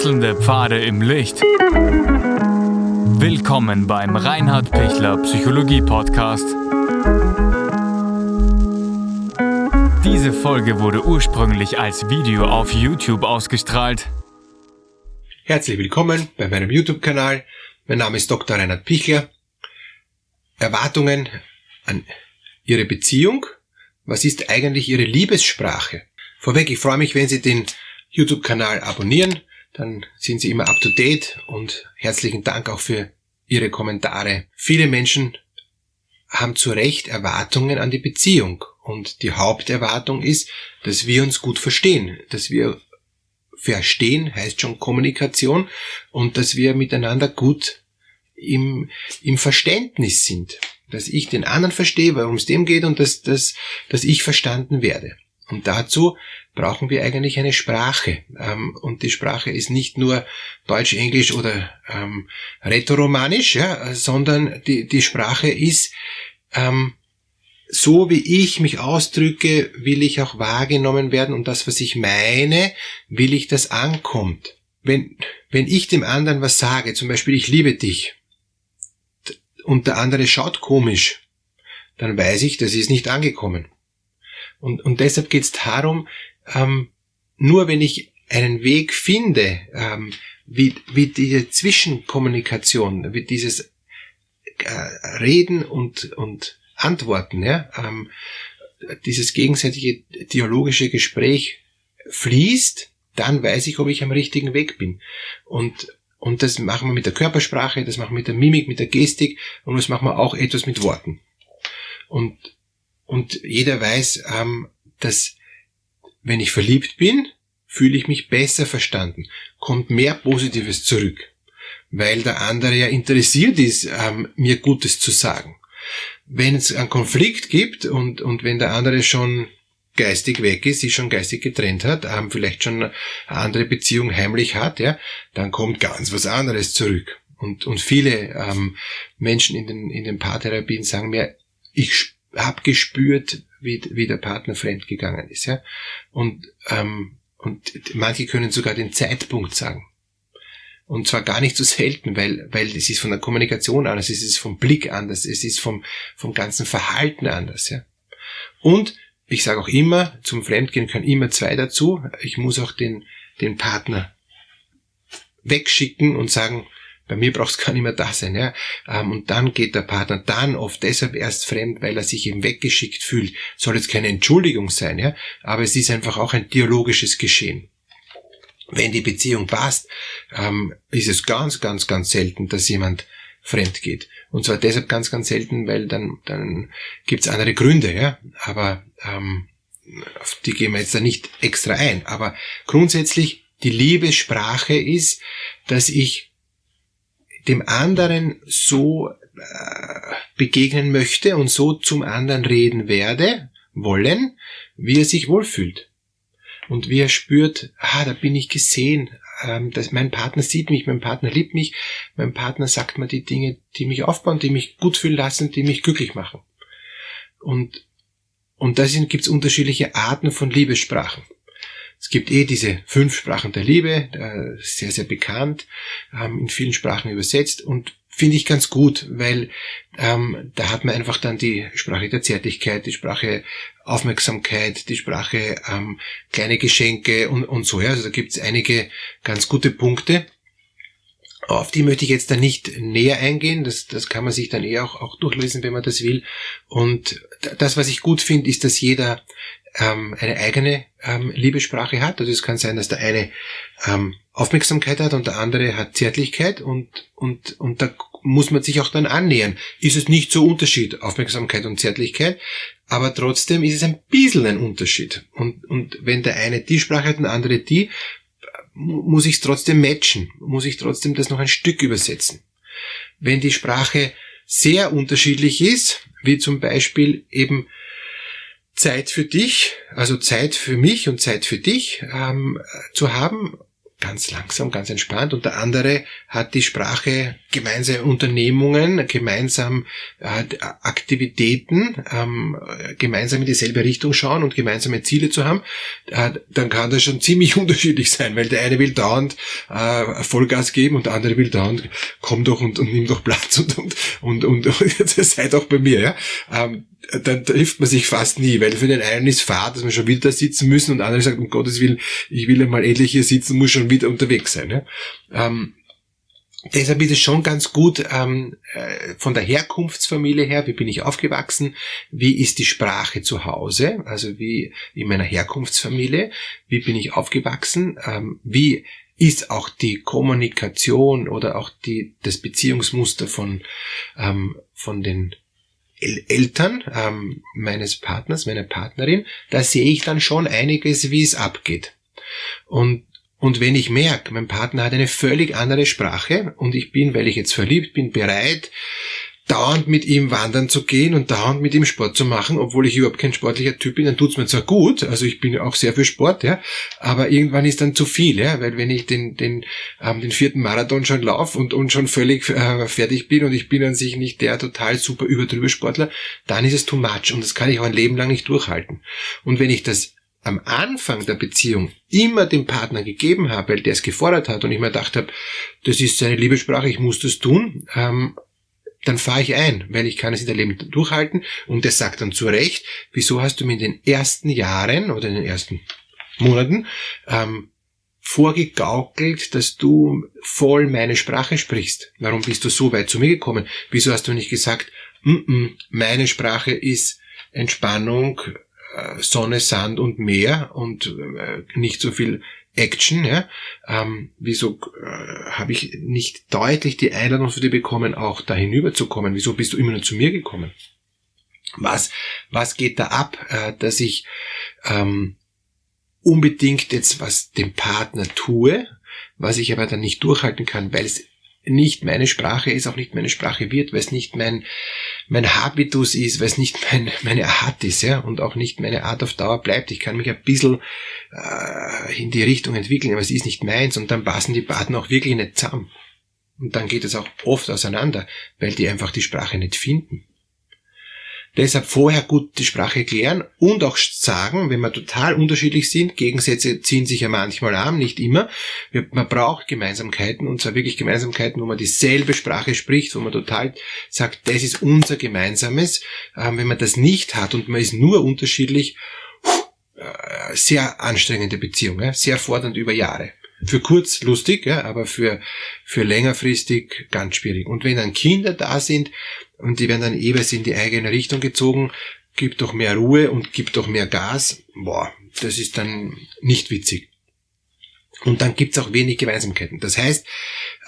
Wechselnde Pfade im Licht. Willkommen beim Reinhard Pichler Psychologie Podcast. Diese Folge wurde ursprünglich als Video auf YouTube ausgestrahlt. Herzlich willkommen bei meinem YouTube-Kanal. Mein Name ist Dr. Reinhard Pichler. Erwartungen an Ihre Beziehung. Was ist eigentlich Ihre Liebessprache? Vorweg, ich freue mich, wenn Sie den YouTube-Kanal abonnieren, dann sind Sie immer up to date und herzlichen Dank auch für Ihre Kommentare. Viele Menschen haben zu Recht Erwartungen an die Beziehung und die Haupterwartung ist, dass wir uns gut verstehen, dass wir verstehen heißt schon Kommunikation und dass wir miteinander gut im, im Verständnis sind, dass ich den anderen verstehe, worum es dem geht und dass, dass, dass ich verstanden werde. Und dazu brauchen wir eigentlich eine Sprache. Ähm, und die Sprache ist nicht nur Deutsch, Englisch oder ähm, Rätoromanisch, ja, sondern die, die Sprache ist ähm, so wie ich mich ausdrücke, will ich auch wahrgenommen werden und das, was ich meine, will ich, dass ankommt. Wenn, wenn ich dem anderen was sage, zum Beispiel ich liebe dich, und der andere schaut komisch, dann weiß ich, das ist nicht angekommen. Und, und deshalb geht es darum, ähm, nur wenn ich einen Weg finde, ähm, wie, wie diese Zwischenkommunikation, wie dieses äh, Reden und, und Antworten, ja, ähm, dieses gegenseitige dialogische Gespräch fließt, dann weiß ich, ob ich am richtigen Weg bin. Und, und das machen wir mit der Körpersprache, das machen wir mit der Mimik, mit der Gestik und das machen wir auch etwas mit Worten. Und und jeder weiß, ähm, dass wenn ich verliebt bin, fühle ich mich besser verstanden, kommt mehr Positives zurück, weil der andere ja interessiert ist, ähm, mir Gutes zu sagen. Wenn es einen Konflikt gibt und, und wenn der andere schon geistig weg ist, sich schon geistig getrennt hat, ähm, vielleicht schon eine andere Beziehung heimlich hat, ja, dann kommt ganz was anderes zurück. Und, und viele ähm, Menschen in den, in den Paartherapien sagen mir, ich hab gespürt, wie, wie der Partner fremdgegangen ist. Ja? Und, ähm, und manche können sogar den Zeitpunkt sagen. Und zwar gar nicht so selten, weil, weil es ist von der Kommunikation anders, es ist vom Blick anders, es ist vom, vom ganzen Verhalten anders. Ja? Und ich sage auch immer, zum Fremdgehen können immer zwei dazu. Ich muss auch den, den Partner wegschicken und sagen, bei mir braucht es gar nicht mehr da sein. Ja? Ähm, und dann geht der Partner dann oft deshalb erst fremd, weil er sich eben weggeschickt fühlt. Soll jetzt keine Entschuldigung sein, ja? aber es ist einfach auch ein dialogisches Geschehen. Wenn die Beziehung passt, ähm, ist es ganz, ganz, ganz selten, dass jemand fremd geht. Und zwar deshalb ganz, ganz selten, weil dann, dann gibt's andere Gründe, ja. Aber ähm, auf die gehen wir jetzt da nicht extra ein. Aber grundsätzlich die Liebessprache ist, dass ich dem anderen so äh, begegnen möchte und so zum anderen reden werde, wollen, wie er sich wohlfühlt. Und wie er spürt, ah, da bin ich gesehen, ähm, dass mein Partner sieht mich, mein Partner liebt mich, mein Partner sagt mir die Dinge, die mich aufbauen, die mich gut fühlen lassen, die mich glücklich machen. Und, und da gibt es unterschiedliche Arten von Liebessprachen. Es gibt eh diese fünf Sprachen der Liebe, sehr, sehr bekannt, ähm, in vielen Sprachen übersetzt und finde ich ganz gut, weil ähm, da hat man einfach dann die Sprache der Zärtlichkeit, die Sprache Aufmerksamkeit, die Sprache ähm, kleine Geschenke und, und so. Ja. Also da gibt es einige ganz gute Punkte. Auf die möchte ich jetzt dann nicht näher eingehen. Das, das kann man sich dann eher auch, auch durchlesen, wenn man das will. Und das, was ich gut finde, ist, dass jeder ähm, eine eigene ähm, Liebessprache hat. Also es kann sein, dass der eine ähm, Aufmerksamkeit hat und der andere hat Zärtlichkeit und, und, und da muss man sich auch dann annähern. Ist es nicht so Unterschied, Aufmerksamkeit und Zärtlichkeit, aber trotzdem ist es ein bisschen ein Unterschied. Und, und wenn der eine die Sprache hat und der andere die, muss ich es trotzdem matchen, muss ich trotzdem das noch ein Stück übersetzen. Wenn die Sprache sehr unterschiedlich ist, wie zum Beispiel eben Zeit für dich, also Zeit für mich und Zeit für dich ähm, zu haben, ganz langsam, ganz entspannt. Und der andere hat die Sprache gemeinsame Unternehmungen, gemeinsam äh, Aktivitäten, ähm, gemeinsam in dieselbe Richtung schauen und gemeinsame Ziele zu haben. Äh, dann kann das schon ziemlich unterschiedlich sein, weil der eine will dauernd äh, Vollgas geben und der andere will dauernd, komm doch und, und nimm doch Platz und und und, und, seid auch bei mir. Ja? Dann trifft man sich fast nie, weil für den einen ist Fahrt, dass wir schon wieder da sitzen müssen und der andere sagt, um Gottes Willen, ich will einmal endlich hier sitzen, muss schon wieder unterwegs sein. Ja? Ähm, deshalb ist es schon ganz gut ähm, äh, von der Herkunftsfamilie her, wie bin ich aufgewachsen, wie ist die Sprache zu Hause, also wie in meiner Herkunftsfamilie, wie bin ich aufgewachsen, ähm, wie ist auch die Kommunikation oder auch die, das Beziehungsmuster von, ähm, von den Eltern ähm, meines Partners, meiner Partnerin, da sehe ich dann schon einiges, wie es abgeht. Und, und wenn ich merke, mein Partner hat eine völlig andere Sprache und ich bin, weil ich jetzt verliebt bin, bereit, dauernd mit ihm wandern zu gehen und dauernd mit ihm Sport zu machen, obwohl ich überhaupt kein sportlicher Typ bin, dann tut's mir zwar gut, also ich bin ja auch sehr für Sport, ja, aber irgendwann ist dann zu viel, ja, weil wenn ich den den ähm, den vierten Marathon schon laufe und und schon völlig äh, fertig bin und ich bin an sich nicht der total super übertrübe Sportler, dann ist es too much und das kann ich auch ein Leben lang nicht durchhalten. Und wenn ich das am Anfang der Beziehung immer dem Partner gegeben habe, weil der es gefordert hat und ich mir gedacht habe, das ist seine Liebessprache, ich muss das tun, ähm, dann fahre ich ein, weil ich kann es in der Leben durchhalten und der sagt dann zu Recht, wieso hast du mir in den ersten Jahren oder in den ersten Monaten ähm, vorgegaukelt, dass du voll meine Sprache sprichst. Warum bist du so weit zu mir gekommen? Wieso hast du nicht gesagt, m -m, meine Sprache ist Entspannung, äh, Sonne, Sand und Meer und äh, nicht so viel Action, ja, ähm, wieso äh, habe ich nicht deutlich die Einladung für dich bekommen, auch da hinüber zu kommen? Wieso bist du immer nur zu mir gekommen? Was, was geht da ab, äh, dass ich ähm, unbedingt jetzt was dem Partner tue, was ich aber dann nicht durchhalten kann, weil es nicht meine Sprache ist, auch nicht meine Sprache wird, weil es nicht mein, mein Habitus ist, weil es nicht mein, meine Art ist, ja, und auch nicht meine Art auf Dauer bleibt. Ich kann mich ein bisschen äh, in die Richtung entwickeln, aber es ist nicht meins und dann passen die Partner auch wirklich nicht zusammen. Und dann geht es auch oft auseinander, weil die einfach die Sprache nicht finden. Deshalb vorher gut die Sprache klären und auch sagen, wenn wir total unterschiedlich sind, Gegensätze ziehen sich ja manchmal an, nicht immer. Man braucht Gemeinsamkeiten und zwar wirklich Gemeinsamkeiten, wo man dieselbe Sprache spricht, wo man total sagt, das ist unser Gemeinsames. Ähm, wenn man das nicht hat und man ist nur unterschiedlich, äh, sehr anstrengende Beziehung, sehr fordernd über Jahre. Für kurz lustig, ja, aber für, für längerfristig ganz schwierig. Und wenn dann Kinder da sind und die werden dann jeweils in die eigene Richtung gezogen, gibt doch mehr Ruhe und gibt doch mehr Gas, boah, das ist dann nicht witzig. Und dann gibt's auch wenig Gemeinsamkeiten. Das heißt,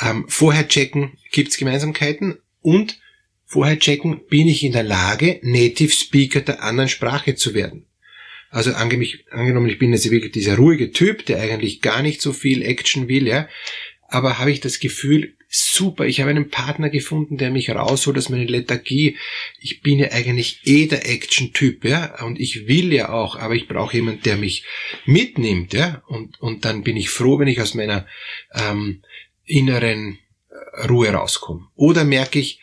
ähm, vorher checken, gibt's Gemeinsamkeiten und vorher checken, bin ich in der Lage, Native Speaker der anderen Sprache zu werden. Also angenommen, ich bin jetzt wirklich dieser ruhige Typ, der eigentlich gar nicht so viel Action will, ja, aber habe ich das Gefühl, super, ich habe einen Partner gefunden, der mich rausholt aus meiner Lethargie. Ich bin ja eigentlich eh der Action-Typ, ja, und ich will ja auch, aber ich brauche jemanden, der mich mitnimmt, ja, und, und dann bin ich froh, wenn ich aus meiner ähm, inneren äh, Ruhe rauskomme. Oder merke ich,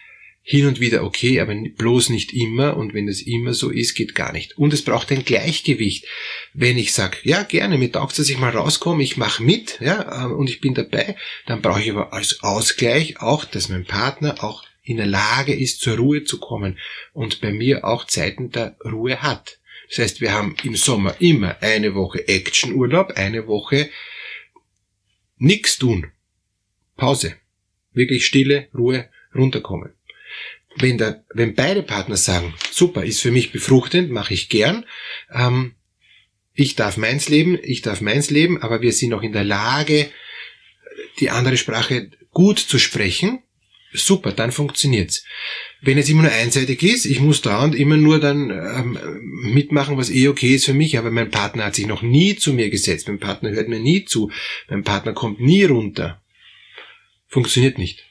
hin und wieder okay, aber bloß nicht immer und wenn es immer so ist, geht gar nicht. Und es braucht ein Gleichgewicht. Wenn ich sage, ja gerne, mir taugt dass ich mal rauskomme, ich mache mit, ja, ähm, und ich bin dabei, dann brauche ich aber als Ausgleich auch, dass mein Partner auch in der Lage ist, zur Ruhe zu kommen und bei mir auch Zeiten der Ruhe hat. Das heißt, wir haben im Sommer immer eine Woche Actionurlaub, eine Woche nichts tun. Pause. Wirklich Stille, Ruhe, runterkommen wenn, der, wenn beide Partner sagen, super, ist für mich befruchtend, mache ich gern, ähm, ich darf meins leben, ich darf meins leben, aber wir sind auch in der Lage, die andere Sprache gut zu sprechen, super, dann funktioniert's. Wenn es immer nur einseitig ist, ich muss da und immer nur dann ähm, mitmachen, was eh okay ist für mich, aber mein Partner hat sich noch nie zu mir gesetzt, mein Partner hört mir nie zu, mein Partner kommt nie runter, funktioniert nicht.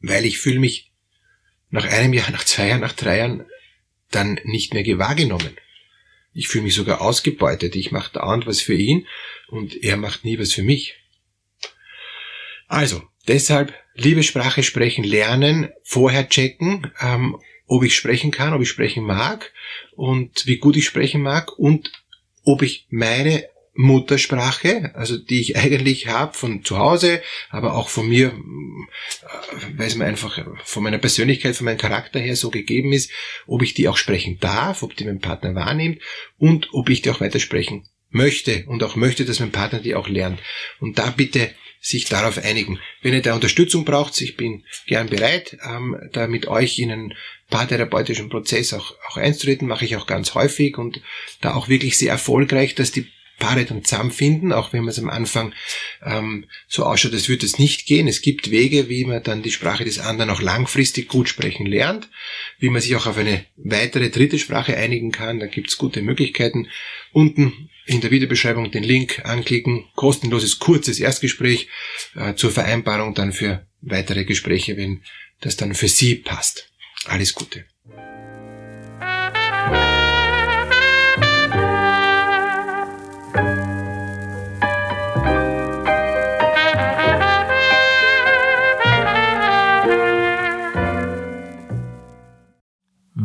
Weil ich fühle mich nach einem Jahr, nach zwei Jahren, nach drei Jahren dann nicht mehr wahrgenommen. Ich fühle mich sogar ausgebeutet. Ich mache dauernd was für ihn und er macht nie was für mich. Also, deshalb liebe Sprache sprechen lernen, vorher checken, ähm, ob ich sprechen kann, ob ich sprechen mag und wie gut ich sprechen mag und ob ich meine Muttersprache, also die ich eigentlich habe von zu Hause, aber auch von mir, weil es mir einfach von meiner Persönlichkeit, von meinem Charakter her so gegeben ist, ob ich die auch sprechen darf, ob die mein Partner wahrnimmt und ob ich die auch weitersprechen möchte und auch möchte, dass mein Partner die auch lernt. Und da bitte sich darauf einigen. Wenn ihr da Unterstützung braucht, ich bin gern bereit, ähm, da mit euch in einen paartherapeutischen Prozess auch, auch einzutreten, mache ich auch ganz häufig und da auch wirklich sehr erfolgreich, dass die Paare dann zusammenfinden, auch wenn man es am Anfang ähm, so ausschaut, als würde es nicht gehen. Es gibt Wege, wie man dann die Sprache des anderen auch langfristig gut sprechen lernt, wie man sich auch auf eine weitere dritte Sprache einigen kann. Da gibt es gute Möglichkeiten. Unten in der Videobeschreibung den Link anklicken, kostenloses, kurzes Erstgespräch äh, zur Vereinbarung dann für weitere Gespräche, wenn das dann für Sie passt. Alles Gute.